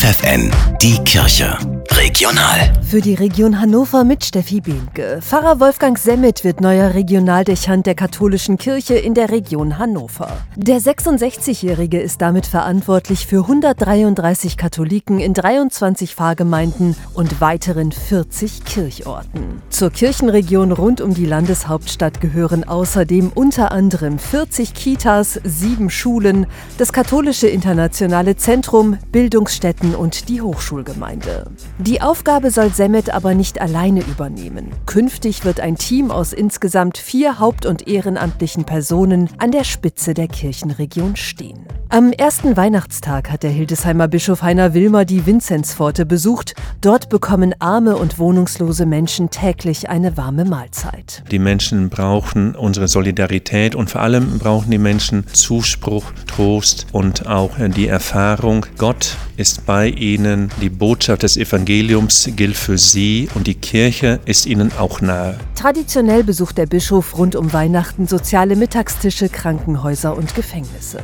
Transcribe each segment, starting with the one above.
FFN, die Kirche. Regional. Für die Region Hannover mit Steffi Behnke. Pfarrer Wolfgang Semmet wird neuer Regionaldechant der katholischen Kirche in der Region Hannover. Der 66-Jährige ist damit verantwortlich für 133 Katholiken in 23 Pfarrgemeinden und weiteren 40 Kirchorten. Zur Kirchenregion rund um die Landeshauptstadt gehören außerdem unter anderem 40 Kitas, sieben Schulen, das katholische internationale Zentrum, Bildungsstätten und die Hochschulgemeinde. Die Aufgabe soll Semmet aber nicht alleine übernehmen. Künftig wird ein Team aus insgesamt vier haupt- und ehrenamtlichen Personen an der Spitze der Kirchenregion stehen. Am ersten Weihnachtstag hat der Hildesheimer Bischof Heiner Wilmer die Vinzenzpforte besucht. Dort bekommen arme und wohnungslose Menschen täglich eine warme Mahlzeit. Die Menschen brauchen unsere Solidarität und vor allem brauchen die Menschen Zuspruch, Trost und auch die Erfahrung, Gott ist bei ihnen. Die Botschaft des Evangeliums gilt für sie und die Kirche ist ihnen auch nahe. Traditionell besucht der Bischof rund um Weihnachten soziale Mittagstische, Krankenhäuser und Gefängnisse.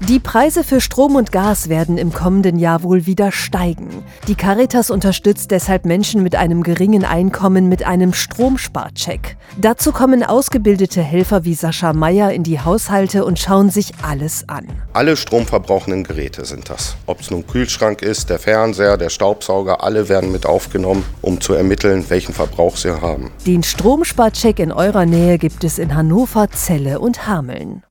Die Preise für Strom und Gas werden im kommenden Jahr wohl wieder steigen. Die Caritas unterstützt deshalb Menschen mit einem geringen Einkommen mit einem Stromsparcheck. Dazu kommen ausgebildete Helfer wie Sascha Meyer in die Haushalte und schauen sich alles an. Alle stromverbrauchenden Geräte sind das. Ob es nun Kühlschrank ist, der Fernseher, der Staubsauger, alle werden mit aufgenommen, um zu ermitteln, welchen Verbrauch sie haben. Den Stromsparcheck in eurer Nähe gibt es in Hannover, Celle und Hameln.